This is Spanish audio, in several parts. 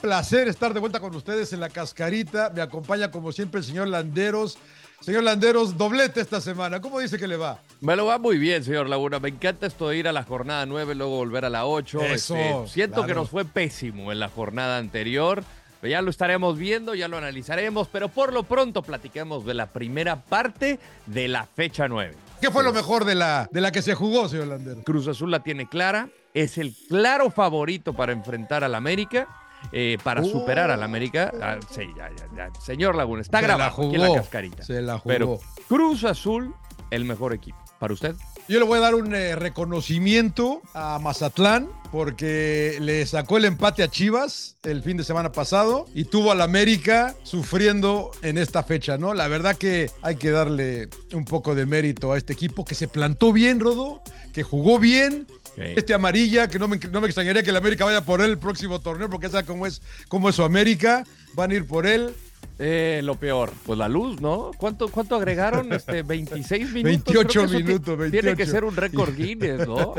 placer estar de vuelta con ustedes en la cascarita. Me acompaña como siempre el señor Landeros. Señor Landeros, doblete esta semana. ¿Cómo dice que le va? Me lo va muy bien, señor Laguna. Me encanta esto de ir a la jornada 9, luego volver a la 8. Eso, Este, siento claro. que nos fue pésimo en la jornada anterior. Ya lo estaremos viendo, ya lo analizaremos, pero por lo pronto platiquemos de la primera parte de la fecha 9. ¿Qué fue lo mejor de la, de la que se jugó, señor Landeros? Cruz Azul la tiene clara, es el claro favorito para enfrentar al América, eh, para superar al América. Ah, sí, ya, ya, ya. Señor Laguna, está Se la grabado aquí en la cascarita. se la jugó. Pero Cruz Azul, el mejor equipo. ¿Para usted? Yo le voy a dar un eh, reconocimiento a Mazatlán porque le sacó el empate a Chivas el fin de semana pasado y tuvo al América sufriendo en esta fecha, ¿no? La verdad que hay que darle un poco de mérito a este equipo que se plantó bien, Rodo, que jugó bien. Este amarilla, que no me, no me extrañaría que el América vaya por él el próximo torneo, porque sabe cómo es, cómo es su América. Van a ir por él. Eh, lo peor, pues la luz, ¿no? ¿Cuánto, cuánto agregaron? Este, 26 minutos. 28 Creo que eso ti- minutos, Tiene que 28. ser un récord Guinness, ¿no?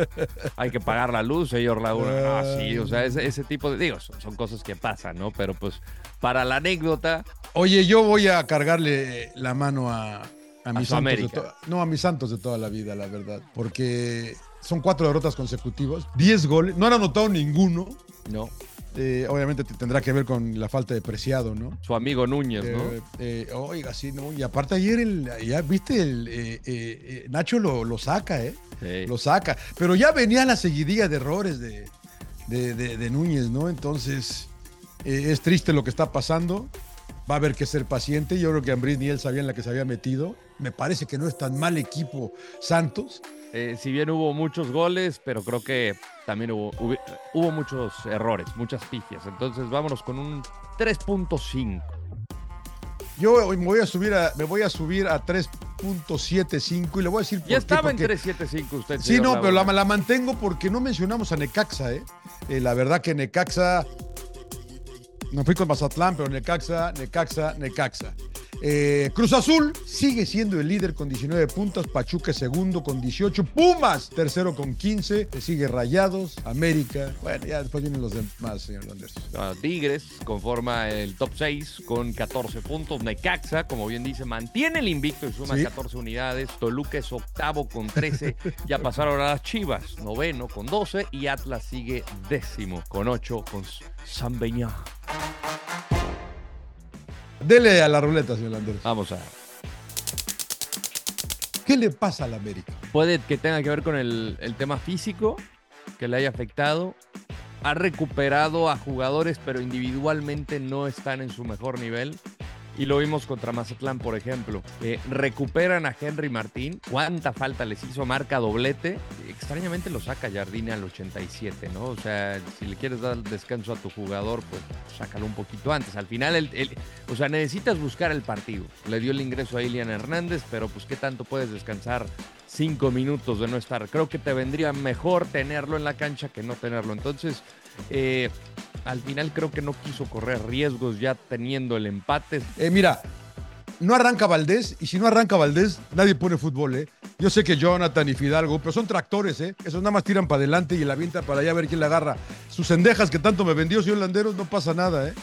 Hay que pagar la luz, señor Laguna. Ah, sí, o sea, ese, ese tipo de. Digo, son, son cosas que pasan, ¿no? Pero pues, para la anécdota, Oye, yo voy a cargarle la mano a, a mis su santos. de no, a mis santos de toda la vida, la verdad. Porque son cuatro derrotas consecutivas, 10 goles. No han anotado ninguno. ¿no? Eh, obviamente te- tendrá que ver con la falta de preciado, ¿no? Su amigo Núñez, ¿no? Eh, eh, oiga, sí, ¿no? Y aparte ayer, el, ya viste, el, Nacho lo, lo saca, ¿eh? Sí. Lo saca. Pero ya venía la seguidilla de errores de, de, de- de Núñez, ¿no? Entonces, es triste lo que está pasando. Va a haber que ser paciente. Yo creo que Ambris ni él sabían la que se había metido. Me parece que no es tan mal equipo Santos. Eh, si bien hubo muchos goles, pero creo que también hubo, hubo, hubo muchos errores, muchas pifias. Entonces, vámonos con un 3.5. Yo me voy a subir a, me voy a, subir a 3.75 y le voy a decir por Ya qué, estaba en porque- 3.75 usted. Sí, no, pero la mantengo porque no mencionamos a Necaxa, ¿eh? Eh, La verdad que Necaxa. No fui con Mazatlán, pero Necaxa, Necaxa, Necaxa. Eh, Cruz Azul sigue siendo el líder con 19 puntos. Pachuca segundo con 18. Pumas tercero con 15. Le sigue Rayados, América. Bueno, ya después vienen los demás, señor Landers. Ah, Tigres conforma el top 6 con 14 puntos. Necaxa, como bien dice, mantiene el invicto y suma Sí. 14 unidades. Toluca es octavo con 13. ya pasaron a las Chivas, noveno con 12. Y Atlas sigue décimo con 8 con San Beñá. Dele a la ruleta, señor Landers. Vamos a. ¿Qué le pasa al América? Puede que tenga que ver con el, el tema físico que le haya afectado. Ha recuperado a jugadores, pero individualmente no están en su mejor nivel. Y lo vimos contra Mazatlán, por ejemplo. Eh, recuperan a Henry Martín. ¿Cuánta falta les hizo? Marca doblete. Extrañamente lo saca Jardine al 87, ¿no? O sea, si le quieres dar descanso a tu jugador, pues sácalo un poquito antes. Al final, el, o sea, necesitas buscar el partido. Le dio el ingreso a Ilian Hernández, pero pues qué tanto puedes descansar cinco minutos de no estar. Creo que te vendría mejor tenerlo en la cancha que no tenerlo. Entonces, eh, al final creo que no quiso correr riesgos ya teniendo el empate. Eh, mira, no arranca Valdés y si no arranca Valdés, nadie pone fútbol, ¿eh? Yo sé que Jonathan y Fidalgo, pero son tractores, ¿eh? Esos nada más tiran para adelante y la avientan para allá a ver quién la agarra. Sus endejas que tanto me vendió, señor Landeros, no pasa nada, ¿eh?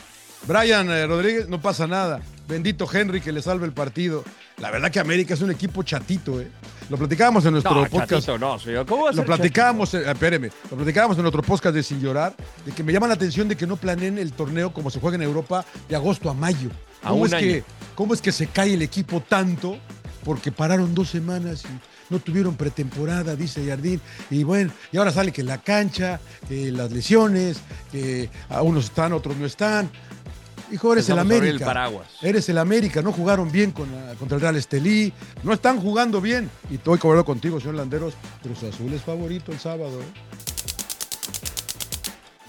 Brian eh, Rodríguez, no pasa nada. Bendito Henry que le salve el partido. La verdad que América es un equipo chatito, ¿eh? Lo platicábamos en nuestro No, podcast. chatito, no, señor. ¿Cómo va a Lo ser platicábamos, eh, espéreme, lo platicábamos en otro podcast de Sin Llorar, de que me llama la atención de que no planeen el torneo como se juega en Europa de agosto a mayo. A ¿Cómo, es, año. que, ¿Cómo es que se cae el equipo tanto? Porque pararon dos semanas y no tuvieron pretemporada, dice Jardín. Y bueno, y ahora sale que la cancha, que las lesiones, que a unos están, otros no están. Hijo, eres el América. el paraguas. Eres el América, no jugaron bien con la- contra el Real Estelí, no están jugando bien. Y estoy acuerdo contigo, señor Landeros, Cruz Azul es favorito el sábado. ¿eh?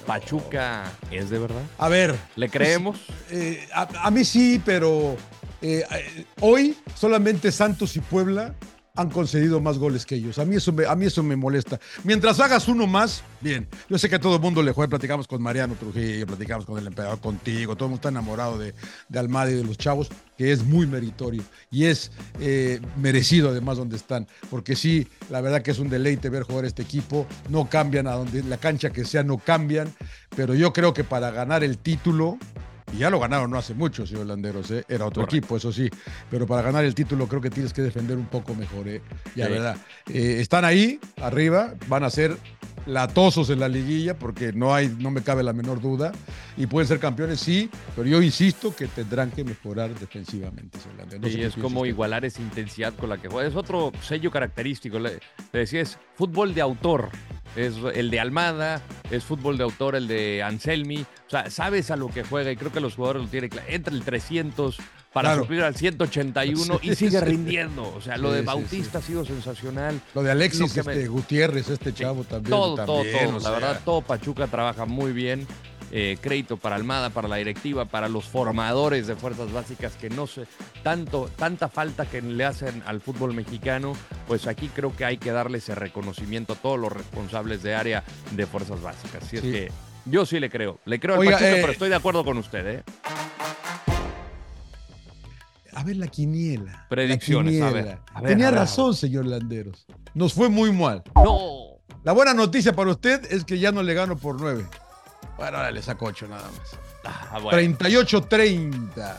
Pachuca es de verdad. A ver. ¿Le creemos? eh, a, a mí sí, pero eh, eh, hoy solamente Santos y Puebla han concedido más goles que ellos. A mí eso me, a mí eso me molesta. Mientras hagas uno más, bien. Yo sé que a todo el mundo le juega, platicamos con Mariano Trujillo, platicamos con el emperador, contigo, todo el mundo está enamorado de, de Almada y de los chavos, que es muy meritorio y es eh, merecido además donde están, porque sí, la verdad que es un deleite ver jugar este equipo, no cambian a donde la cancha que sea, no cambian, pero yo creo que para ganar el título, y ya lo ganaron no hace mucho, señor Landeros, ¿eh? era otro equipo, eso sí, pero para ganar el título creo que tienes que defender un poco mejor, ¿eh? ya Sí. verdad. Eh, están ahí, arriba, van a ser latosos en la liguilla, porque no hay, no me cabe la menor duda, y pueden ser campeones, sí, pero yo insisto que tendrán que mejorar defensivamente, señor Landeros. No y es como igualar esa intensidad con la que juega. Es otro sello característico. Le, le decía, es fútbol de autor. Es el de Almada, es fútbol de autor el de Anselmi. O sea, sabes a lo que juega y creo que los jugadores lo tienen claro. Entra el 300 para Claro. suplir al 181 y Sí, sigue sí. rindiendo. O sea, lo Sí, de Bautista ha sido sensacional. Lo de Alexis Lo que me- este, Gutiérrez, este chavo también. Todo, también, todo, todo. La sea, verdad, todo Pachuca trabaja muy bien. Eh, crédito para Almada, para la directiva, para los formadores de fuerzas básicas que no sé, tanto, tanta falta que le hacen al fútbol mexicano, pues aquí creo que hay que darle ese reconocimiento a todos los responsables de área de fuerzas básicas. Así Sí. es que yo sí le creo. Le creo al Pachuca, eh, pero estoy de acuerdo con usted, ¿eh? A ver la quiniela. la Predicciones, a ver, quiniela. a ver, Tenía a ver, a razón, señor Landeros. Nos fue muy mal. No. La buena noticia para usted es que ya no le gano por nueve. Bueno, ahora le saco ocho nada más. Ah, bueno. 38-30.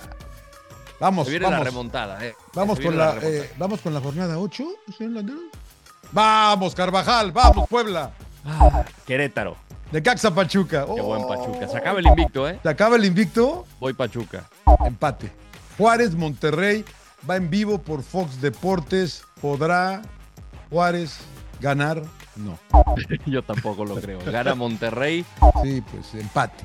Vamos, Se viene la vamos. remontada, ¿eh? Vamos Se con la, remontada. eh, vamos con la jornada 8, señor Landeros. Vamos, Carvajal, vamos, Puebla. Ah, Querétaro. De Caxa Pachuca. Qué buen Oh. Pachuca. Se acaba el invicto, ¿eh? Se acaba el invicto. Voy Pachuca. Empate. Juárez, Monterrey, va en vivo por Fox Deportes. ¿Podrá Juárez ganar? No. Yo tampoco lo creo. Gana Monterrey. Sí, pues empate.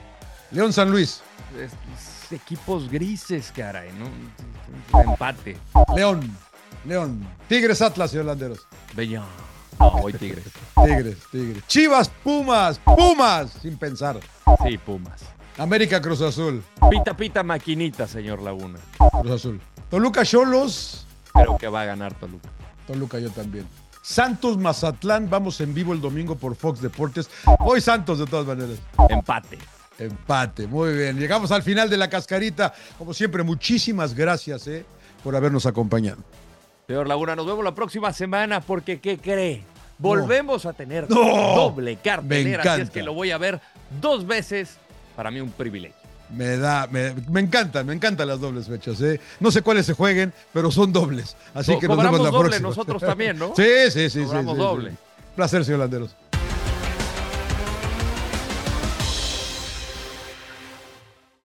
León San Luis. Es- es equipos grises, caray, ¿no? Empate. León. León. Tigres Atlas, señor Landeros. Bella. No, voy Tigres. Tigres, Tigres. Chivas, Pumas, Pumas, sin pensar. Sí, Pumas. América Cruz Azul. Pita, pita, maquinita, señor Laguna. Cruz Azul. Toluca Cholos. Creo que va a ganar Toluca. Toluca yo también. Santos Mazatlán, vamos en vivo el domingo por Fox Deportes. Hoy Santos de todas maneras. Empate. Empate, muy bien. Llegamos al final de la cascarita. Como siempre, muchísimas gracias eh, por habernos acompañado. Señor Laguna, nos vemos la próxima semana porque, ¿qué cree? Volvemos a tener No. doble cartelera, Me así es que lo voy a ver dos veces. Para mí un privilegio. Me da, me, me encantan, me encantan las dobles fechas. eh. No sé cuáles se jueguen, pero son dobles. Así que nos vemos la doble próxima. nosotros también, ¿no? Sí, sí, sí. sí, Cobramos sí, sí. doble. Placer, señor Landeros.